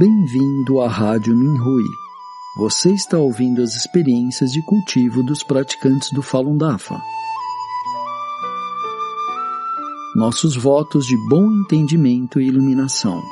Bem-vindo à Rádio Minhui. Você está ouvindo as experiências de cultivo dos praticantes do Falun Dafa. Nossos votos de bom entendimento e iluminação.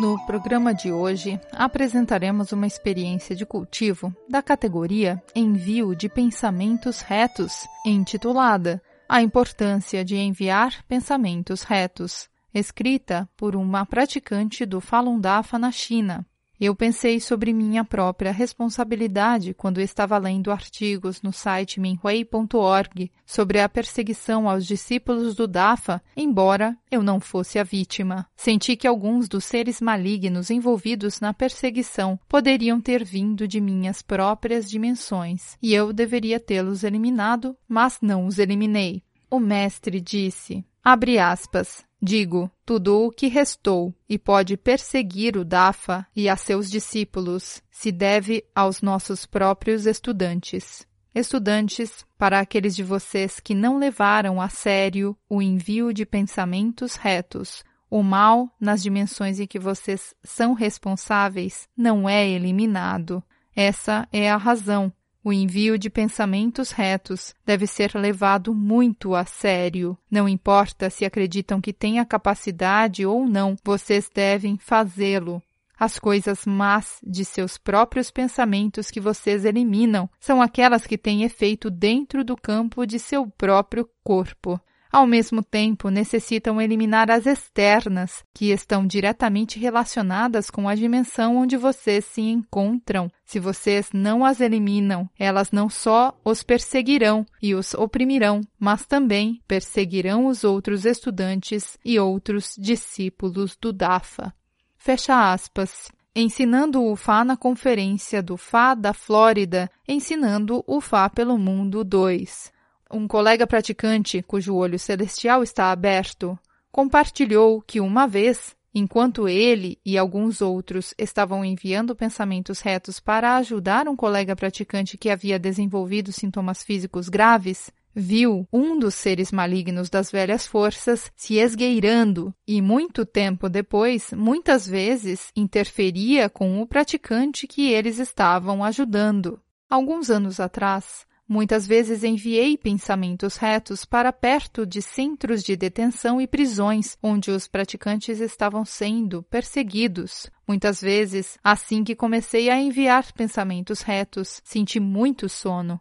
No programa de hoje, apresentaremos uma experiência de cultivo da categoria Envio de Pensamentos Retos, intitulada A Importância de Enviar Pensamentos Retos, escrita por uma praticante do Falun Dafa na China, eu pensei sobre minha própria responsabilidade quando estava lendo artigos no site minhui.org sobre a perseguição aos discípulos do Dafa, embora eu não fosse a vítima. Senti que alguns dos seres malignos envolvidos na perseguição poderiam ter vindo de minhas próprias dimensões, e eu deveria tê-los eliminado, mas não os eliminei. O mestre disse, abre aspas, Digo, tudo o que restou e pode perseguir o Dafa e a seus discípulos se deve aos nossos próprios estudantes. Estudantes, para aqueles de vocês que não levaram a sério o envio de pensamentos retos, o mal nas dimensões em que vocês são responsáveis não é eliminado. Essa é a razão o envio de pensamentos retos deve ser levado muito a sério. Não importa se acreditam que têm a capacidade ou não, vocês devem fazê-lo. As coisas más de seus próprios pensamentos que vocês eliminam são aquelas que têm efeito dentro do campo de seu próprio corpo. Ao mesmo tempo, necessitam eliminar as externas, que estão diretamente relacionadas com a dimensão onde vocês se encontram. Se vocês não as eliminam, elas não só os perseguirão e os oprimirão, mas também perseguirão os outros estudantes e outros discípulos do DAFA. Fecha aspas ensinando o Fá na conferência do Fá da Flórida, ensinando o Fá pelo Mundo 2. Um colega praticante, cujo olho celestial está aberto, compartilhou que uma vez, enquanto ele e alguns outros estavam enviando pensamentos retos para ajudar um colega praticante que havia desenvolvido sintomas físicos graves, viu um dos seres malignos das velhas forças se esgueirando e, muito tempo depois, muitas vezes interferia com o praticante que eles estavam ajudando. Alguns anos atrás, Muitas vezes enviei pensamentos retos para perto de centros de detenção e prisões onde os praticantes estavam sendo perseguidos. Muitas vezes, assim que comecei a enviar pensamentos retos, senti muito sono.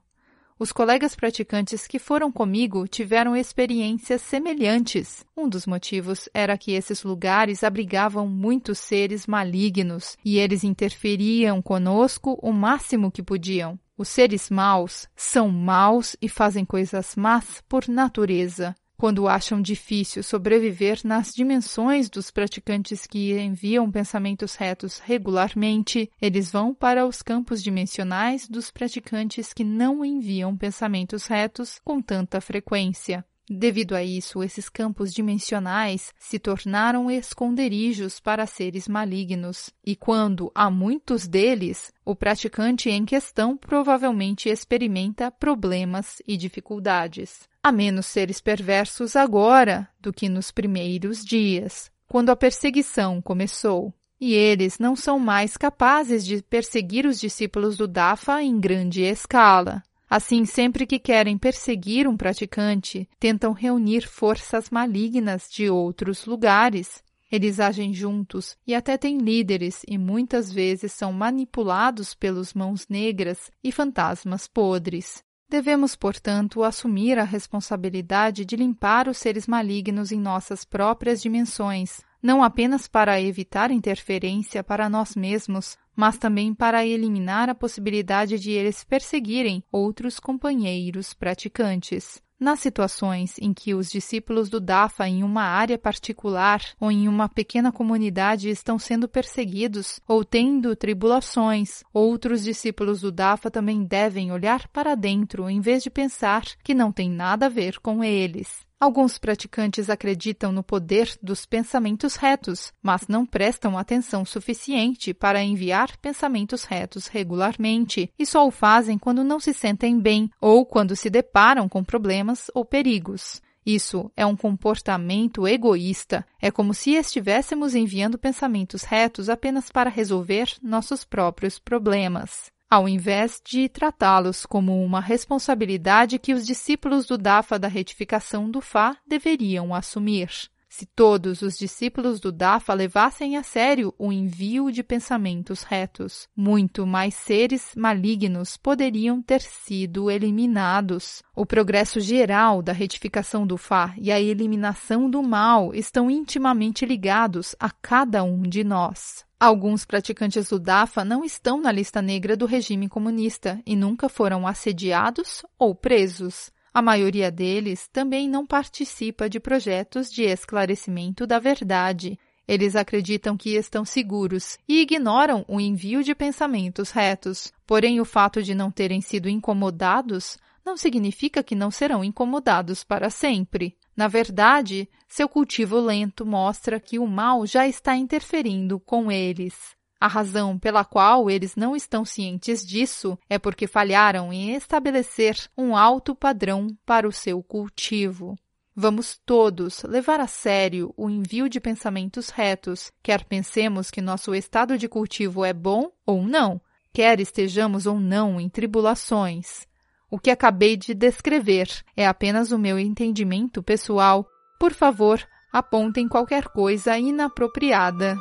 Os colegas praticantes que foram comigo tiveram experiências semelhantes. Um dos motivos era que esses lugares abrigavam muitos seres malignos e eles interferiam conosco o máximo que podiam. Os seres maus são maus e fazem coisas más por natureza. Quando acham difícil sobreviver nas dimensões dos praticantes que enviam pensamentos retos regularmente, eles vão para os campos dimensionais dos praticantes que não enviam pensamentos retos com tanta frequência. Devido a isso, esses campos dimensionais se tornaram esconderijos para seres malignos, e quando há muitos deles, o praticante em questão provavelmente experimenta problemas e dificuldades. Há menos seres perversos agora do que nos primeiros dias, quando a perseguição começou. E eles não são mais capazes de perseguir os discípulos do Dafa em grande escala. Assim, sempre que querem perseguir um praticante, tentam reunir forças malignas de outros lugares. Eles agem juntos e até têm líderes e muitas vezes são manipulados pelos mãos negras e fantasmas podres. Devemos, portanto, assumir a responsabilidade de limpar os seres malignos em nossas próprias dimensões, não apenas para evitar interferência para nós mesmos, mas também para eliminar a possibilidade de eles perseguirem outros companheiros praticantes. Nas situações em que os discípulos do Dafa em uma área particular ou em uma pequena comunidade estão sendo perseguidos ou tendo tribulações, outros discípulos do Dafa também devem olhar para dentro em vez de pensar que não tem nada a ver com eles. Alguns praticantes acreditam no poder dos pensamentos retos, mas não prestam atenção suficiente para enviar pensamentos retos regularmente e só o fazem quando não se sentem bem ou quando se deparam com problemas ou perigos. Isso é um comportamento egoísta. É como se estivéssemos enviando pensamentos retos apenas para resolver nossos próprios problemas ao invés de tratá-los como uma responsabilidade que os discípulos do Dafa da retificação do Fá deveriam assumir. Se todos os discípulos do Dafa levassem a sério o envio de pensamentos retos, muito mais seres malignos poderiam ter sido eliminados. O progresso geral da retificação do Fá e a eliminação do mal estão intimamente ligados a cada um de nós. Alguns praticantes do DAFA não estão na lista negra do regime comunista e nunca foram assediados ou presos. A maioria deles também não participa de projetos de esclarecimento da verdade. Eles acreditam que estão seguros e ignoram o envio de pensamentos retos. Porém, o fato de não terem sido incomodados não significa que não serão incomodados para sempre. Na verdade, seu cultivo lento mostra que o mal já está interferindo com eles. A razão pela qual eles não estão cientes disso é porque falharam em estabelecer um alto padrão para o seu cultivo. Vamos todos levar a sério o envio de pensamentos retos, quer pensemos que nosso estado de cultivo é bom ou não, quer estejamos ou não em tribulações. O que acabei de descrever é apenas o meu entendimento pessoal. Por favor, apontem qualquer coisa inapropriada.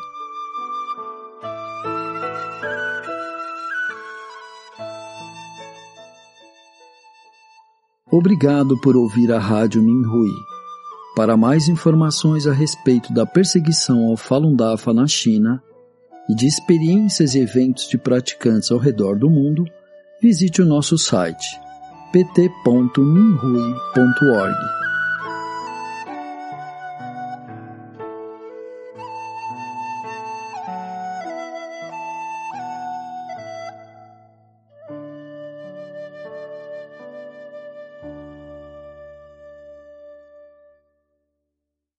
Obrigado por ouvir a Rádio Minhui. Para mais informações a respeito da perseguição ao Falun Dafa na China e de experiências e eventos de praticantes ao redor do mundo, visite o nosso site pt.minrui.org.